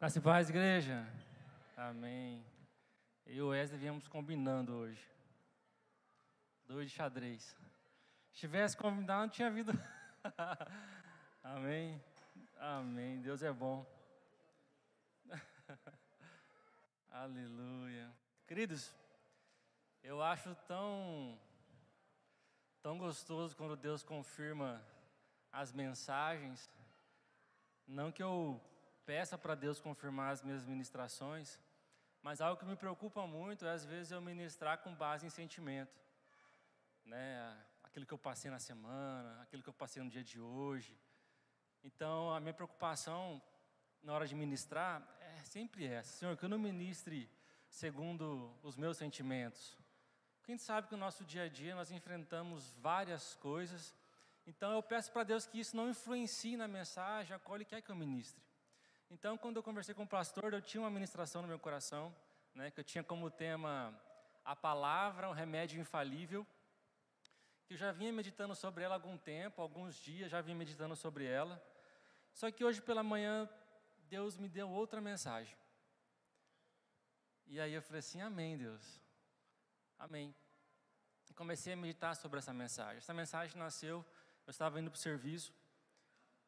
Graça e paz, igreja. Amém. Eu e o Wesley viemos combinando hoje. Dois de xadrez. Se tivesse combinado, não tinha vindo. Amém. Amém. Deus é bom. Aleluia. Queridos, eu acho tão tão gostoso quando Deus confirma as mensagens. Não que eu peça para Deus confirmar as minhas ministrações, mas algo que me preocupa muito é às vezes eu ministrar com base em sentimento, né? Aquilo que eu passei na semana, aquilo que eu passei no dia de hoje. Então, a minha preocupação na hora de ministrar é sempre essa: Senhor, que eu não ministre segundo os meus sentimentos. Quem sabe que no nosso dia a dia nós enfrentamos várias coisas, então eu peço para Deus que isso não influencie na mensagem, a qual Ele quer que eu ministre. Então, quando eu conversei com o pastor, eu tinha uma ministração no meu coração, né, que eu tinha como tema a palavra, um remédio infalível, que eu já vinha meditando sobre ela há algum tempo, alguns dias já vinha meditando sobre ela. Só que hoje pela manhã Deus me deu outra mensagem. E aí eu falei assim: Amém, Deus. Amém. E comecei a meditar sobre essa mensagem. Essa mensagem nasceu, eu estava indo para o serviço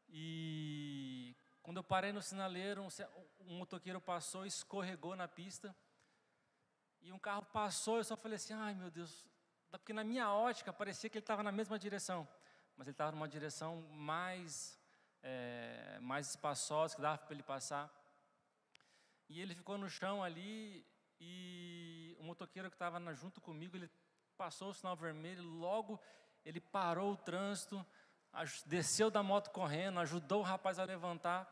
e quando eu parei no sinaleiro, um, um motoqueiro passou, escorregou na pista. E um carro passou, eu só falei assim: ai meu Deus, porque na minha ótica parecia que ele estava na mesma direção, mas ele estava numa direção mais, é, mais espaçosa, que dava para ele passar. E ele ficou no chão ali, e o motoqueiro que estava junto comigo, ele passou o sinal vermelho, logo ele parou o trânsito, desceu da moto correndo, ajudou o rapaz a levantar.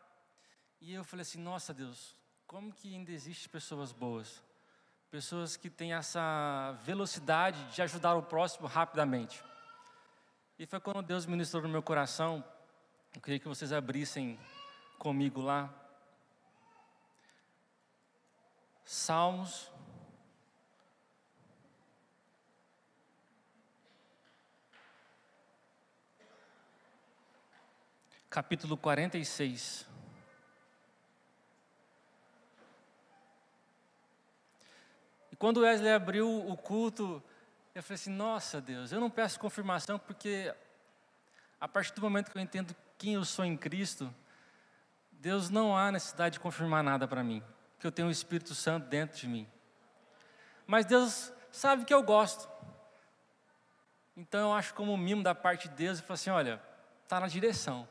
E eu falei assim: Nossa Deus, como que ainda existem pessoas boas? Pessoas que têm essa velocidade de ajudar o próximo rapidamente. E foi quando Deus ministrou no meu coração. Eu queria que vocês abrissem comigo lá. Salmos capítulo 46. E quando Wesley abriu o culto, eu falei assim: Nossa Deus, eu não peço confirmação porque a partir do momento que eu entendo quem eu sou em Cristo, Deus não há necessidade de confirmar nada para mim, porque eu tenho o Espírito Santo dentro de mim. Mas Deus sabe que eu gosto. Então eu acho como um mimo da parte de Deus e falo assim: olha, está na direção.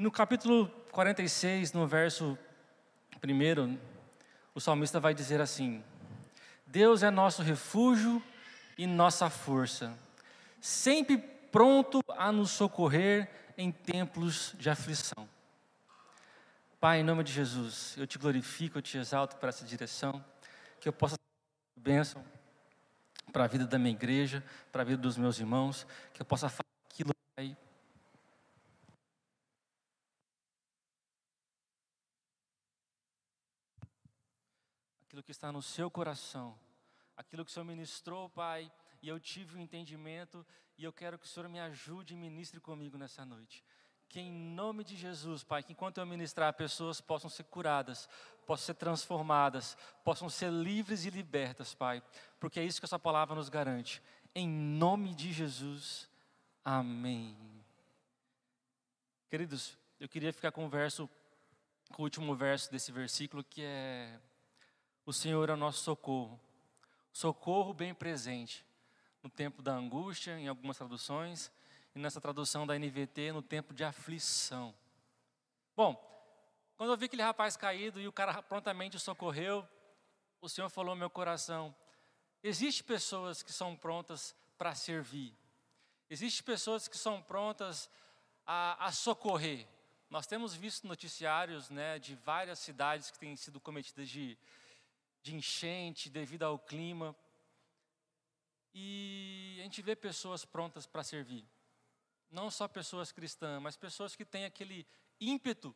E no capítulo 46, no verso 1, o salmista vai dizer assim: Deus é nosso refúgio e nossa força, sempre pronto a nos socorrer em tempos de aflição. Pai, em nome de Jesus, eu te glorifico, eu te exalto para essa direção, que eu possa ser bênção para a vida da minha igreja, para a vida dos meus irmãos, que eu possa fazer aquilo, Pai, aquilo que está no seu coração, aquilo que o Senhor ministrou, Pai, e eu tive o um entendimento, e eu quero que o Senhor me ajude e ministre comigo nessa noite. Que em nome de Jesus, Pai, que enquanto eu ministrar, pessoas possam ser curadas, possam ser transformadas, possam ser livres e libertas, Pai, porque é isso que essa palavra nos garante. Em nome de Jesus, amém. Queridos, eu queria ficar com o verso, com o último verso desse versículo, que é o Senhor é o nosso socorro. Socorro bem presente no tempo da angústia, em algumas traduções, e nessa tradução da NVT, no tempo de aflição. Bom, quando eu vi aquele rapaz caído e o cara prontamente o socorreu, o Senhor falou no meu coração: existem pessoas que são prontas para servir, existem pessoas que são prontas a, a socorrer. Nós temos visto noticiários né, de várias cidades que têm sido cometidas de de enchente devido ao clima. E a gente vê pessoas prontas para servir. Não só pessoas cristãs, mas pessoas que têm aquele ímpeto,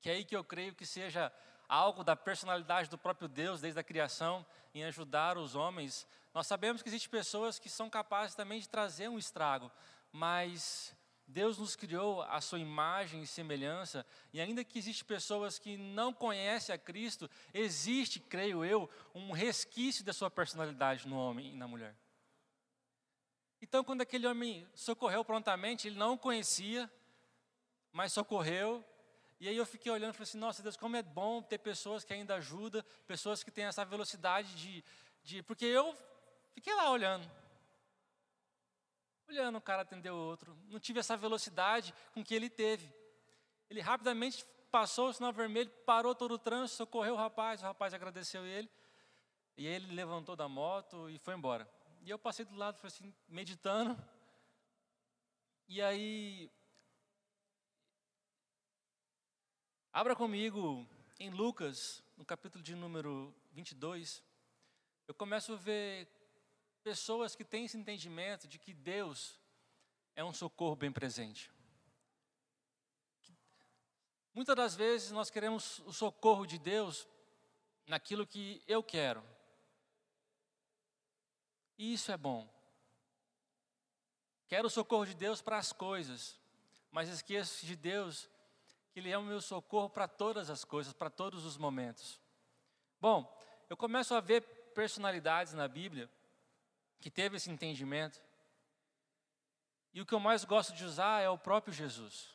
que é aí que eu creio que seja algo da personalidade do próprio Deus desde a criação em ajudar os homens. Nós sabemos que existem pessoas que são capazes também de trazer um estrago, mas Deus nos criou a sua imagem e semelhança, e ainda que existem pessoas que não conhecem a Cristo, existe, creio eu, um resquício da sua personalidade no homem e na mulher. Então, quando aquele homem socorreu prontamente, ele não conhecia, mas socorreu. E aí eu fiquei olhando e falei assim: nossa Deus, como é bom ter pessoas que ainda ajudam, pessoas que têm essa velocidade de. de porque eu fiquei lá olhando olhando o cara atender o outro. Não tive essa velocidade com que ele teve. Ele rapidamente passou o sinal vermelho, parou todo o trânsito, socorreu o rapaz, o rapaz agradeceu ele. E ele levantou da moto e foi embora. E eu passei do lado, assim, meditando. E aí. Abra comigo em Lucas, no capítulo de número 22. Eu começo a ver pessoas que têm esse entendimento de que Deus é um socorro bem presente. Muitas das vezes nós queremos o socorro de Deus naquilo que eu quero. E isso é bom. Quero o socorro de Deus para as coisas, mas esqueço de Deus que Ele é o meu socorro para todas as coisas, para todos os momentos. Bom, eu começo a ver personalidades na Bíblia que teve esse entendimento. E o que eu mais gosto de usar é o próprio Jesus.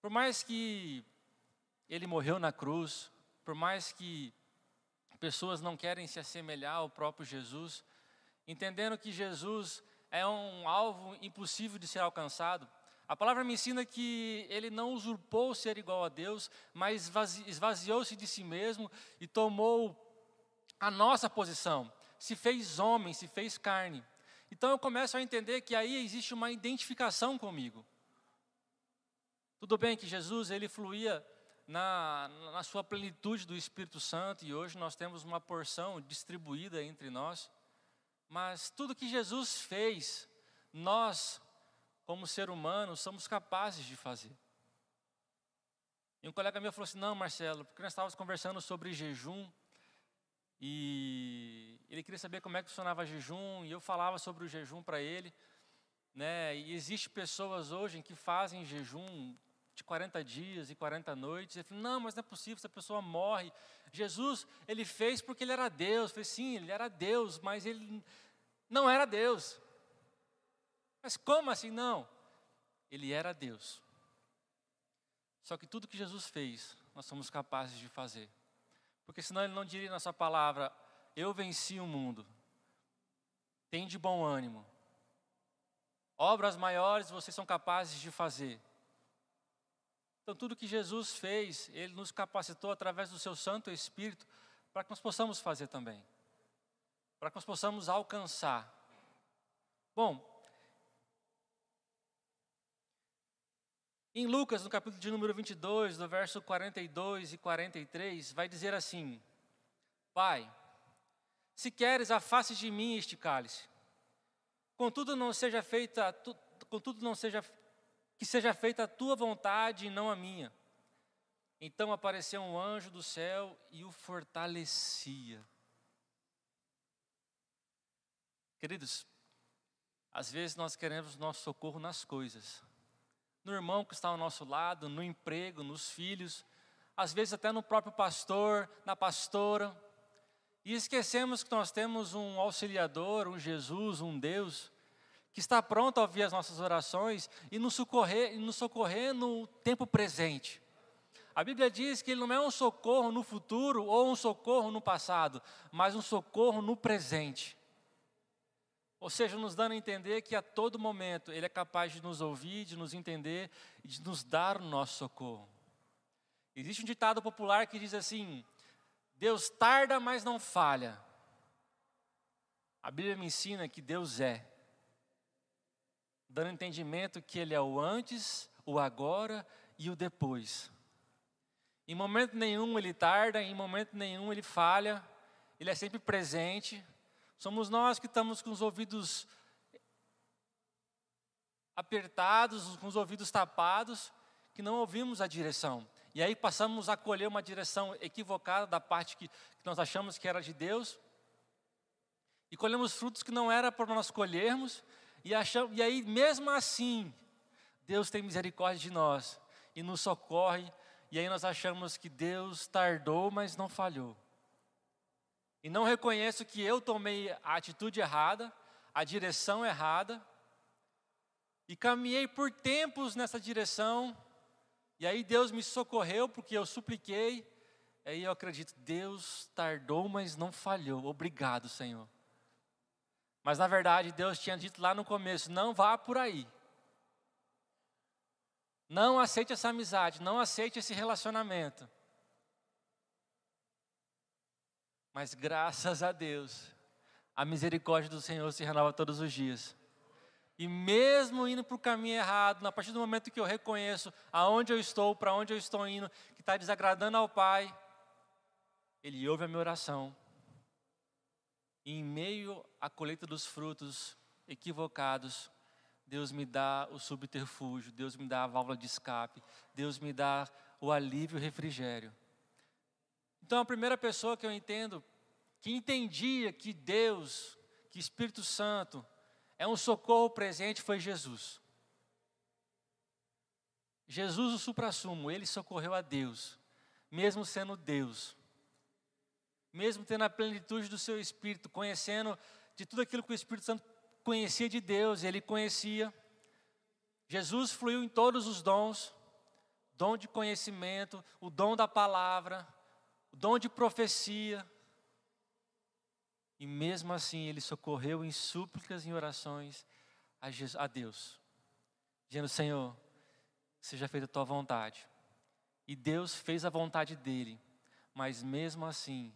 Por mais que ele morreu na cruz, por mais que pessoas não querem se assemelhar ao próprio Jesus, entendendo que Jesus é um alvo impossível de ser alcançado, a palavra me ensina que ele não usurpou ser igual a Deus, mas esvaziou-se de si mesmo e tomou a nossa posição se fez homem, se fez carne. Então eu começo a entender que aí existe uma identificação comigo. Tudo bem que Jesus ele fluía na, na sua plenitude do Espírito Santo e hoje nós temos uma porção distribuída entre nós, mas tudo que Jesus fez, nós, como ser humano, somos capazes de fazer. E um colega meu falou assim: Não, Marcelo, porque nós estávamos conversando sobre jejum, e ele queria saber como é que funcionava jejum, e eu falava sobre o jejum para ele. Né? E existem pessoas hoje que fazem jejum de 40 dias e 40 noites. Ele falou, não, mas não é possível, essa pessoa morre. Jesus, ele fez porque ele era Deus. Eu falei, sim, ele era Deus, mas ele não era Deus. Mas como assim? Não. Ele era Deus. Só que tudo que Jesus fez, nós somos capazes de fazer. Porque senão ele não diria na sua palavra: Eu venci o mundo. Tem de bom ânimo. Obras maiores vocês são capazes de fazer. Então, tudo que Jesus fez, Ele nos capacitou através do Seu Santo Espírito para que nós possamos fazer também. Para que nós possamos alcançar. Bom, Em Lucas, no capítulo de número 22, do verso 42 e 43, vai dizer assim: Pai, se queres, afaste de mim este cálice. Contudo, não seja feita, tu, contudo não seja que seja feita a tua vontade e não a minha. Então apareceu um anjo do céu e o fortalecia. Queridos, às vezes nós queremos nosso socorro nas coisas, no irmão que está ao nosso lado, no emprego, nos filhos, às vezes até no próprio pastor, na pastora. E esquecemos que nós temos um auxiliador, um Jesus, um Deus, que está pronto a ouvir as nossas orações e nos socorrer, nos socorrer no tempo presente. A Bíblia diz que ele não é um socorro no futuro ou um socorro no passado, mas um socorro no presente. Ou seja, nos dando a entender que a todo momento Ele é capaz de nos ouvir, de nos entender e de nos dar o nosso socorro. Existe um ditado popular que diz assim: Deus tarda, mas não falha. A Bíblia me ensina que Deus é, dando entendimento que Ele é o antes, o agora e o depois. Em momento nenhum Ele tarda, em momento nenhum Ele falha, Ele é sempre presente Somos nós que estamos com os ouvidos apertados, com os ouvidos tapados, que não ouvimos a direção. E aí passamos a colher uma direção equivocada da parte que, que nós achamos que era de Deus. E colhemos frutos que não era para nós colhermos. E, achamos, e aí, mesmo assim, Deus tem misericórdia de nós e nos socorre, e aí nós achamos que Deus tardou, mas não falhou. E não reconheço que eu tomei a atitude errada, a direção errada, e caminhei por tempos nessa direção, e aí Deus me socorreu porque eu supliquei, aí eu acredito, Deus tardou, mas não falhou. Obrigado, Senhor. Mas na verdade, Deus tinha dito lá no começo: não vá por aí. Não aceite essa amizade, não aceite esse relacionamento. Mas graças a Deus, a misericórdia do Senhor se renova todos os dias. E mesmo indo para o caminho errado, a partir do momento que eu reconheço aonde eu estou, para onde eu estou indo, que está desagradando ao Pai, Ele ouve a minha oração. E em meio à colheita dos frutos equivocados, Deus me dá o subterfúgio, Deus me dá a válvula de escape, Deus me dá o alívio e o refrigério. Então, a primeira pessoa que eu entendo, que entendia que Deus, que Espírito Santo, é um socorro presente, foi Jesus. Jesus, o suprassumo, ele socorreu a Deus, mesmo sendo Deus, mesmo tendo a plenitude do seu Espírito, conhecendo de tudo aquilo que o Espírito Santo conhecia de Deus, ele conhecia. Jesus fluiu em todos os dons, dom de conhecimento, o dom da palavra, o dom de profecia. E mesmo assim ele socorreu em súplicas e orações a, Jesus, a Deus, dizendo: Senhor, seja feita a tua vontade. E Deus fez a vontade dele, mas mesmo assim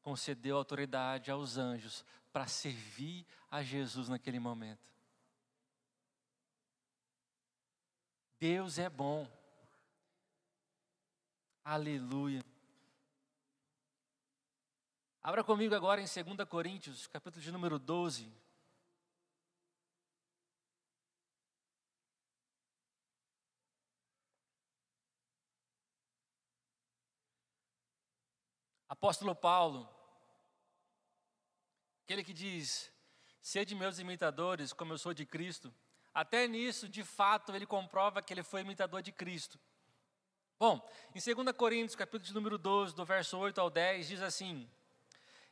concedeu autoridade aos anjos para servir a Jesus naquele momento. Deus é bom. Aleluia. Abra comigo agora em 2 Coríntios, capítulo de número 12. Apóstolo Paulo, aquele que diz: Sede meus imitadores, como eu sou de Cristo. Até nisso, de fato, ele comprova que ele foi imitador de Cristo. Bom, em 2 Coríntios, capítulo de número 12, do verso 8 ao 10, diz assim: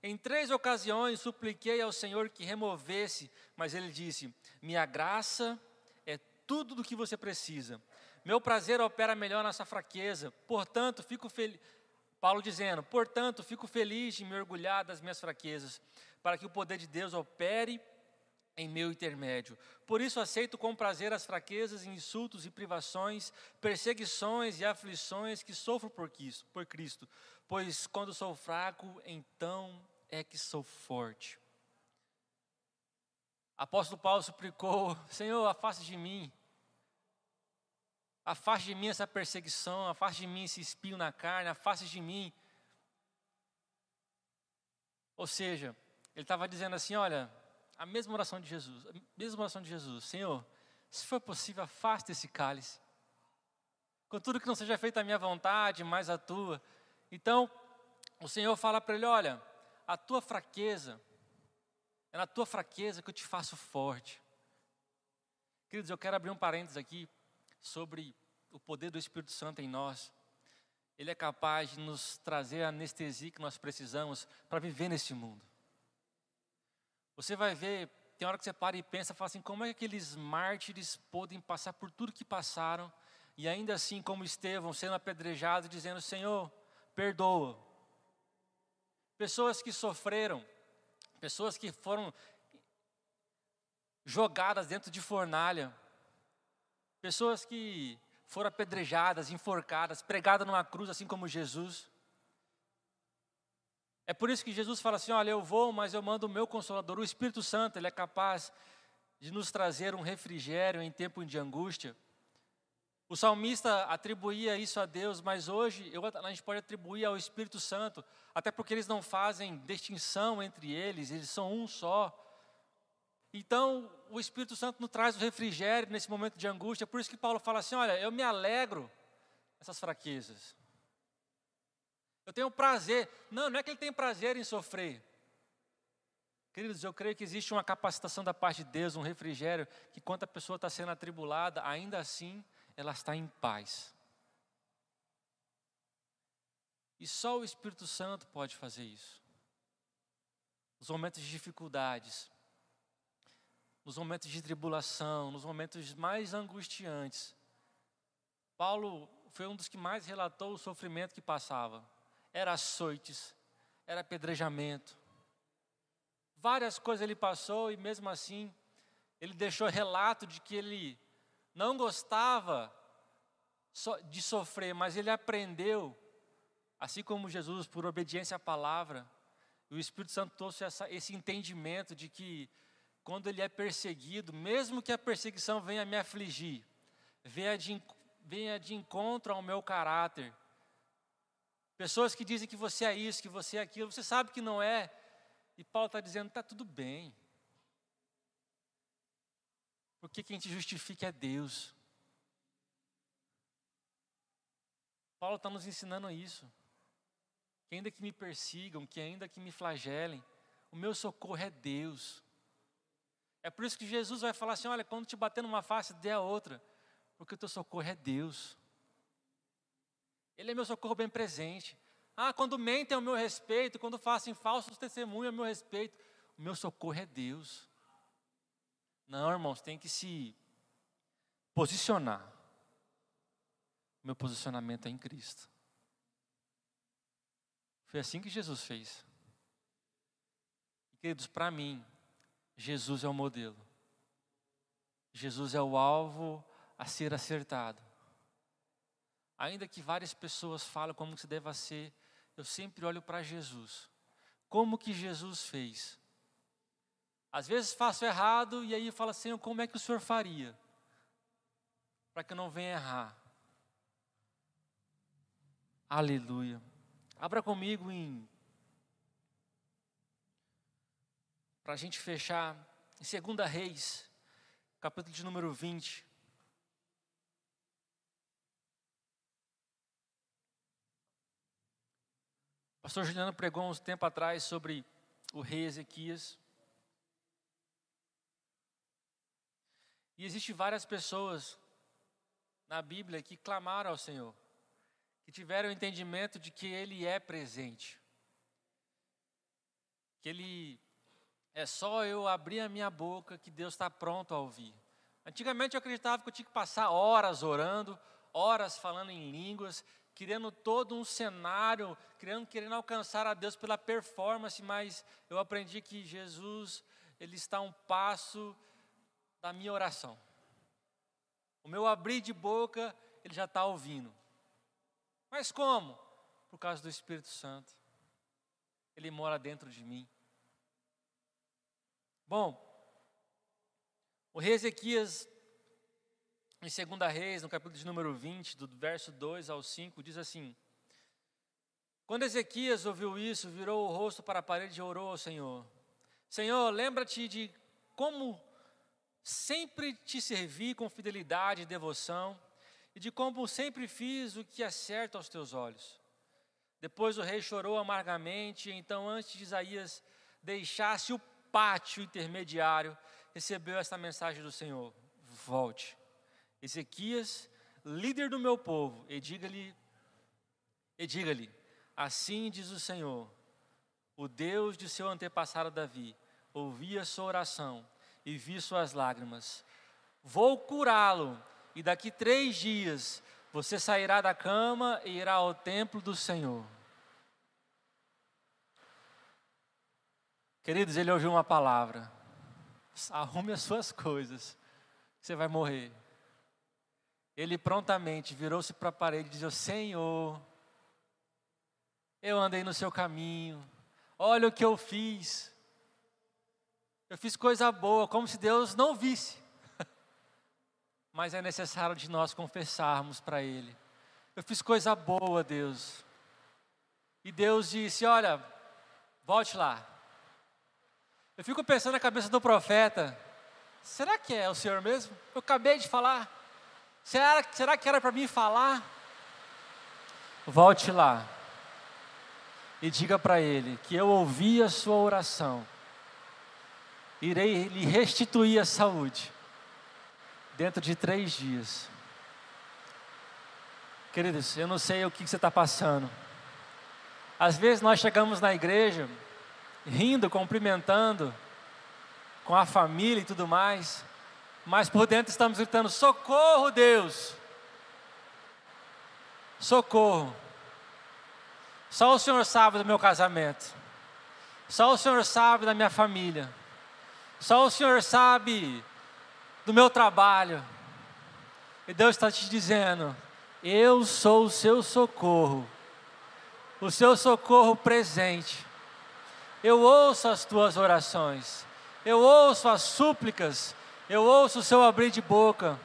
Em três ocasiões supliquei ao Senhor que removesse, mas ele disse: Minha graça é tudo do que você precisa. Meu prazer opera melhor nessa fraqueza. Portanto, fico feliz. Paulo dizendo: Portanto, fico feliz de me orgulhar das minhas fraquezas para que o poder de Deus opere em meu intermédio. Por isso aceito com prazer as fraquezas, insultos e privações, perseguições e aflições que sofro por Cristo, por Cristo, pois quando sou fraco, então é que sou forte. Apóstolo Paulo suplicou: Senhor, afaste de mim. Afaste de mim essa perseguição, afaste de mim esse espinho na carne, afaste de mim. Ou seja, ele estava dizendo assim: olha, a mesma oração de Jesus, a mesma oração de Jesus, Senhor, se for possível, afaste esse cálice. Contudo que não seja feita a minha vontade, mas a tua. Então, o Senhor fala para ele: olha, a tua fraqueza, é na tua fraqueza que eu te faço forte. Queridos, eu quero abrir um parênteses aqui sobre o poder do Espírito Santo em nós. Ele é capaz de nos trazer a anestesia que nós precisamos para viver nesse mundo. Você vai ver, tem hora que você para e pensa, fala assim, como é que aqueles mártires podem passar por tudo que passaram e ainda assim, como Estevão, sendo apedrejado, dizendo, Senhor, perdoa. Pessoas que sofreram, pessoas que foram jogadas dentro de fornalha, pessoas que foram apedrejadas, enforcadas, pregadas numa cruz, assim como Jesus. É por isso que Jesus fala assim: olha, eu vou, mas eu mando o meu consolador, o Espírito Santo, ele é capaz de nos trazer um refrigério em tempo de angústia. O salmista atribuía isso a Deus, mas hoje eu, a gente pode atribuir ao Espírito Santo, até porque eles não fazem distinção entre eles, eles são um só. Então, o Espírito Santo nos traz o refrigério nesse momento de angústia, por isso que Paulo fala assim: olha, eu me alegro nessas fraquezas. Eu tenho prazer. Não, não é que ele tem prazer em sofrer. Queridos, eu creio que existe uma capacitação da parte de Deus, um refrigério, que quando a pessoa está sendo atribulada, ainda assim ela está em paz. E só o Espírito Santo pode fazer isso. Nos momentos de dificuldades, nos momentos de tribulação, nos momentos mais angustiantes. Paulo foi um dos que mais relatou o sofrimento que passava. Era açoites, era apedrejamento. Várias coisas ele passou e mesmo assim ele deixou relato de que ele não gostava de sofrer, mas ele aprendeu, assim como Jesus, por obediência à palavra, e o Espírito Santo trouxe essa, esse entendimento de que quando ele é perseguido, mesmo que a perseguição venha me afligir, venha de, venha de encontro ao meu caráter, pessoas que dizem que você é isso, que você é aquilo, você sabe que não é, e Paulo está dizendo: está tudo bem, porque quem te justifica é Deus. Paulo está nos ensinando isso. Que ainda que me persigam, que ainda que me flagelem, o meu socorro é Deus. É por isso que Jesus vai falar assim: olha, quando te bater numa face, dê a outra, porque o teu socorro é Deus. Ele é meu socorro bem presente. Ah, quando mentem ao meu respeito, quando fazem falsos testemunhos ao meu respeito, o meu socorro é Deus. Não, irmãos, tem que se posicionar. Meu posicionamento é em Cristo. Foi assim que Jesus fez. queridos, para mim, Jesus é o modelo. Jesus é o alvo a ser acertado. Ainda que várias pessoas falem como se deva ser, eu sempre olho para Jesus. Como que Jesus fez? Às vezes faço errado e aí falo assim, como é que o senhor faria? Para que eu não venha errar. Aleluia. Abra comigo em para a gente fechar, em 2 Reis, capítulo de número 20. O pastor Juliano pregou uns tempo atrás sobre o rei Ezequias. E existem várias pessoas na Bíblia que clamaram ao Senhor, que tiveram o entendimento de que Ele é presente, que Ele é só eu abrir a minha boca que Deus está pronto a ouvir. Antigamente eu acreditava que eu tinha que passar horas orando, horas falando em línguas, criando todo um cenário, querendo, querendo alcançar a Deus pela performance, mas eu aprendi que Jesus, Ele está um passo da minha oração. O meu abrir de boca, Ele já está ouvindo. Mas como? Por causa do Espírito Santo. Ele mora dentro de mim. Bom, o rei Ezequias, em 2 Reis, no capítulo de número 20, do verso 2 ao 5, diz assim: Quando Ezequias ouviu isso, virou o rosto para a parede e orou ao Senhor: Senhor, lembra-te de como sempre te servi com fidelidade e devoção, e de como sempre fiz o que é certo aos teus olhos. Depois o rei chorou amargamente, então, antes de Isaías deixasse o pátio intermediário, recebeu esta mensagem do Senhor: volte. Ezequias, líder do meu povo, e diga-lhe, e diga-lhe, assim diz o Senhor, o Deus de seu antepassado Davi, ouvi a sua oração e vi suas lágrimas. Vou curá-lo, e daqui três dias você sairá da cama e irá ao templo do Senhor. Queridos, ele ouviu uma palavra. Arrume as suas coisas, você vai morrer. Ele prontamente virou-se para a parede e disse: Senhor, eu andei no seu caminho, olha o que eu fiz. Eu fiz coisa boa, como se Deus não visse. Mas é necessário de nós confessarmos para Ele. Eu fiz coisa boa, Deus. E Deus disse: Olha, volte lá. Eu fico pensando na cabeça do profeta: será que é o Senhor mesmo? Eu acabei de falar. Será, será que era para mim falar? Volte lá e diga para ele que eu ouvi a sua oração irei lhe restituir a saúde dentro de três dias. Queridos, eu não sei o que você está passando. Às vezes nós chegamos na igreja rindo, cumprimentando, com a família e tudo mais, mas por dentro estamos gritando: socorro, Deus! Socorro! Só o Senhor sabe do meu casamento, só o Senhor sabe da minha família, só o Senhor sabe do meu trabalho. E Deus está te dizendo: Eu sou o seu socorro, o seu socorro presente. Eu ouço as tuas orações, eu ouço as súplicas, eu ouço o seu abrir de boca,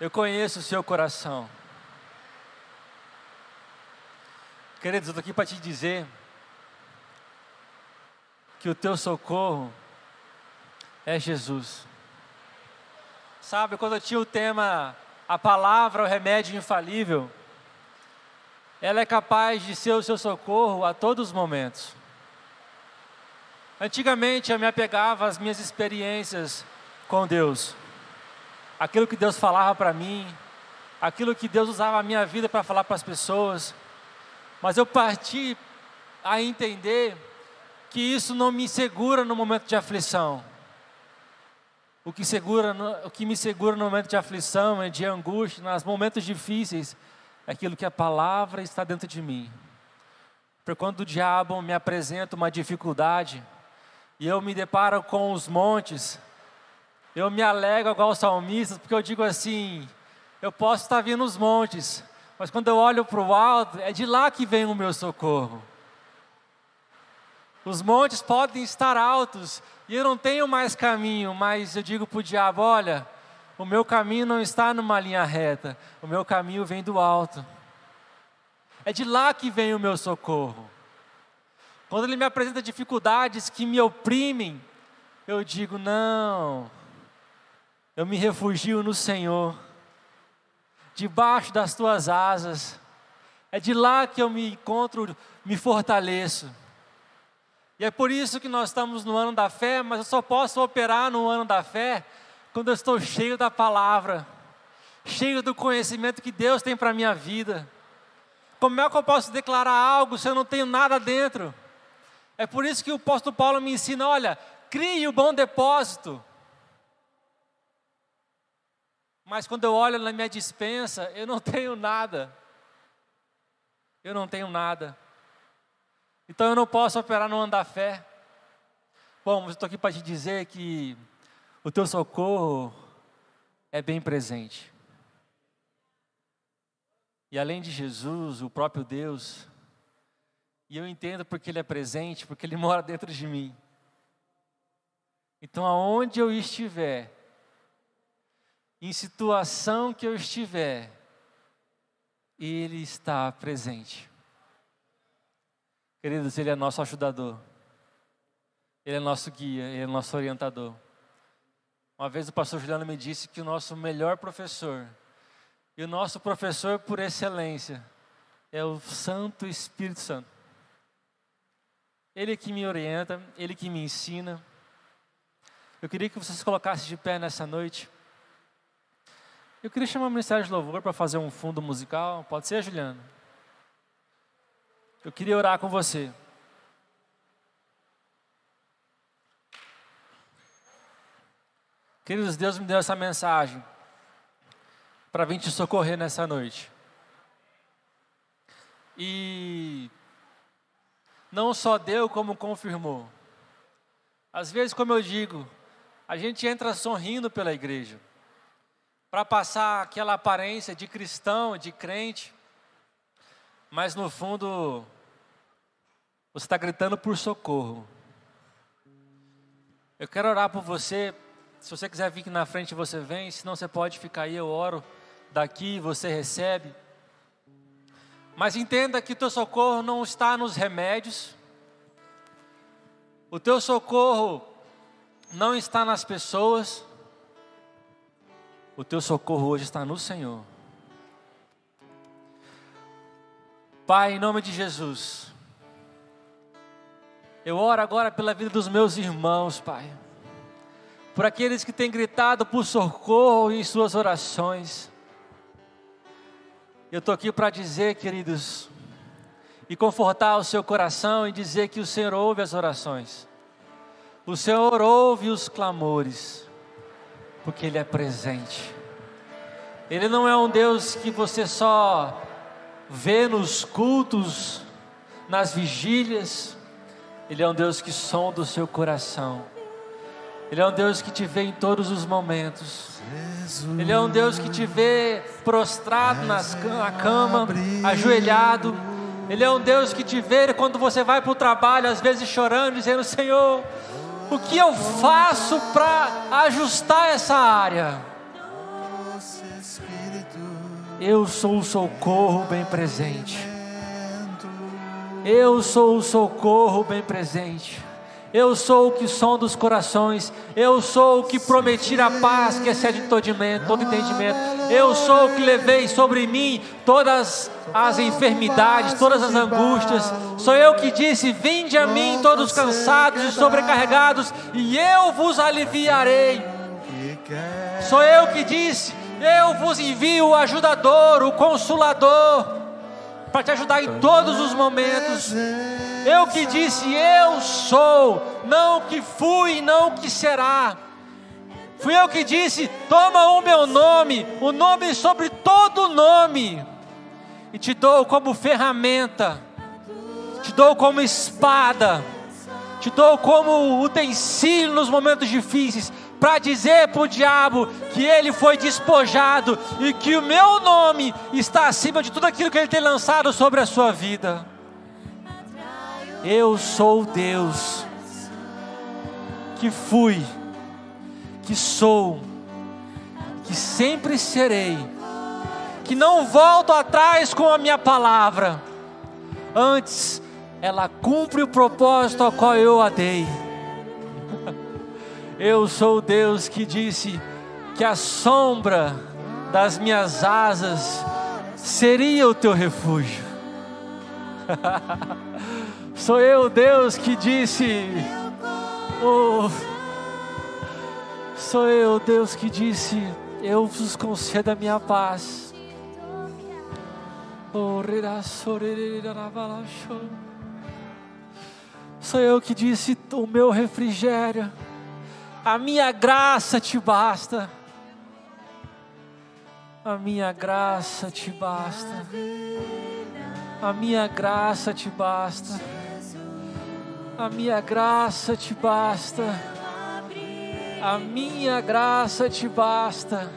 eu conheço o seu coração. Queridos, eu estou aqui para te dizer que o teu socorro é Jesus. Sabe, quando eu tinha o tema A palavra, o remédio infalível, ela é capaz de ser o seu socorro a todos os momentos. Antigamente eu me apegava às minhas experiências com Deus, aquilo que Deus falava para mim, aquilo que Deus usava a minha vida para falar para as pessoas, mas eu parti a entender que isso não me segura no momento de aflição. O que, segura, o que me segura no momento de aflição, de angústia, nos momentos difíceis, é aquilo que a palavra está dentro de mim. Porque quando o diabo me apresenta uma dificuldade, e eu me deparo com os montes, eu me alegro igual os salmistas, porque eu digo assim: eu posso estar vindo os montes, mas quando eu olho para o alto, é de lá que vem o meu socorro. Os montes podem estar altos e eu não tenho mais caminho, mas eu digo para o diabo: olha, o meu caminho não está numa linha reta, o meu caminho vem do alto. É de lá que vem o meu socorro. Quando ele me apresenta dificuldades que me oprimem, eu digo: não, eu me refugio no Senhor, debaixo das tuas asas. É de lá que eu me encontro, me fortaleço. E é por isso que nós estamos no ano da fé, mas eu só posso operar no ano da fé quando eu estou cheio da palavra, cheio do conhecimento que Deus tem para a minha vida. Como é que eu posso declarar algo se eu não tenho nada dentro? É por isso que o apóstolo Paulo me ensina: olha, crie o bom depósito. Mas quando eu olho na minha dispensa, eu não tenho nada. Eu não tenho nada. Então eu não posso operar no ano da fé. Bom, eu estou aqui para te dizer que o teu socorro é bem presente. E além de Jesus, o próprio Deus, e eu entendo porque Ele é presente, porque Ele mora dentro de mim. Então, aonde eu estiver, em situação que eu estiver, Ele está presente. Queridos, Ele é nosso ajudador. Ele é nosso guia, Ele é nosso orientador. Uma vez o pastor Juliano me disse que o nosso melhor professor e o nosso professor por excelência é o Santo Espírito Santo. Ele que me orienta, Ele que me ensina. Eu queria que vocês colocassem de pé nessa noite. Eu queria chamar o Ministério de Louvor para fazer um fundo musical. Pode ser, Juliano? Eu queria orar com você. Queridos, Deus me deu essa mensagem para vir te socorrer nessa noite. E não só deu, como confirmou. Às vezes, como eu digo, a gente entra sorrindo pela igreja, para passar aquela aparência de cristão, de crente, mas no fundo você está gritando por socorro. Eu quero orar por você. Se você quiser vir aqui na frente, você vem. Se não, você pode ficar aí. Eu oro daqui, você recebe. Mas entenda que o teu socorro não está nos remédios. O teu socorro não está nas pessoas. O teu socorro hoje está no Senhor. Pai, em nome de Jesus. Eu oro agora pela vida dos meus irmãos, Pai. por aqueles que têm gritado por socorro em suas orações. Eu estou aqui para dizer, queridos, e confortar o seu coração e dizer que o Senhor ouve as orações. O Senhor ouve os clamores, porque Ele é presente. Ele não é um Deus que você só vê nos cultos, nas vigílias. Ele é um Deus que sonda o seu coração. Ele é um Deus que te vê em todos os momentos. Ele é um Deus que te vê prostrado nas, na cama, ajoelhado. Ele é um Deus que te vê quando você vai para o trabalho, às vezes chorando, dizendo: Senhor, o que eu faço para ajustar essa área? Eu sou o socorro bem presente. Eu sou o socorro bem presente. Eu sou o que som dos corações. Eu sou o que prometi a paz que excede todo entendimento. Eu sou o que levei sobre mim todas as enfermidades, todas as angústias. Sou eu que disse: Vinde a mim todos cansados e sobrecarregados, e eu vos aliviarei. Sou eu que disse: Eu vos envio o ajudador, o consolador para te ajudar em todos os momentos. Eu que disse, eu sou, não que fui, não que será. Fui eu que disse: toma o meu nome, o nome sobre todo nome, e te dou como ferramenta, te dou como espada, te dou como utensílio nos momentos difíceis, para dizer para o diabo que ele foi despojado e que o meu nome está acima de tudo aquilo que ele tem lançado sobre a sua vida. Eu sou Deus que fui, que sou, que sempre serei, que não volto atrás com a minha palavra, antes ela cumpre o propósito ao qual eu a dei. Eu sou o Deus que disse que a sombra das minhas asas seria o teu refúgio. sou eu, Deus, que disse: oh, Sou eu, Deus, que disse: Eu vos concedo a minha paz. Oh, Sou eu que disse: O meu refrigério a minha graça te basta. A minha graça te basta. A minha graça te basta. A minha graça te basta. A minha graça te basta.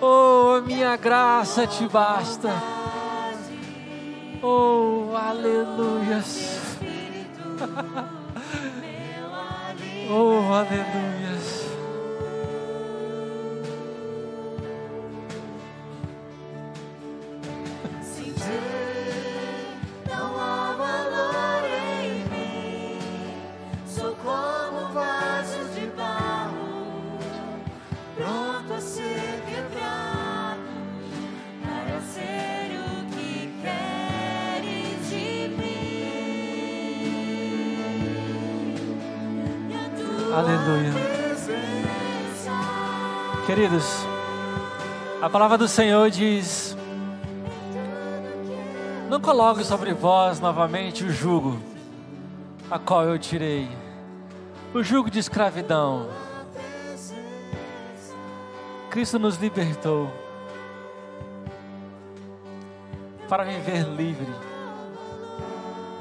Oh, a minha graça te basta. Oh, aleluias. Oh, aleluias. Aleluia. Queridos, a palavra do Senhor diz: Não coloque sobre vós novamente o jugo, a qual eu tirei, o jugo de escravidão. Cristo nos libertou para viver livre,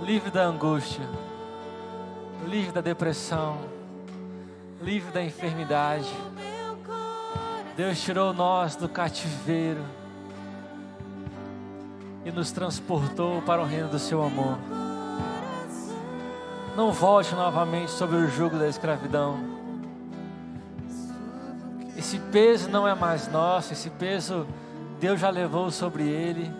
livre da angústia, livre da depressão, livre da enfermidade. Deus tirou nós do cativeiro e nos transportou para o reino do seu amor. Não volte novamente sobre o jugo da escravidão. Esse peso não é mais nosso, esse peso Deus já levou sobre ele.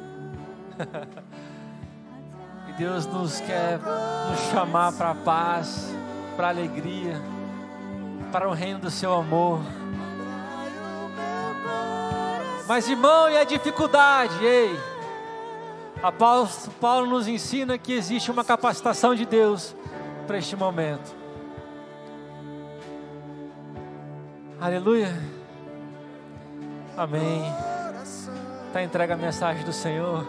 e Deus nos quer nos chamar para a paz, para a alegria, para o reino do seu amor. Mas irmão, e a dificuldade? Ei, a Paulo, Paulo nos ensina que existe uma capacitação de Deus para este momento. Aleluia. Amém. Está entregue a mensagem do Senhor.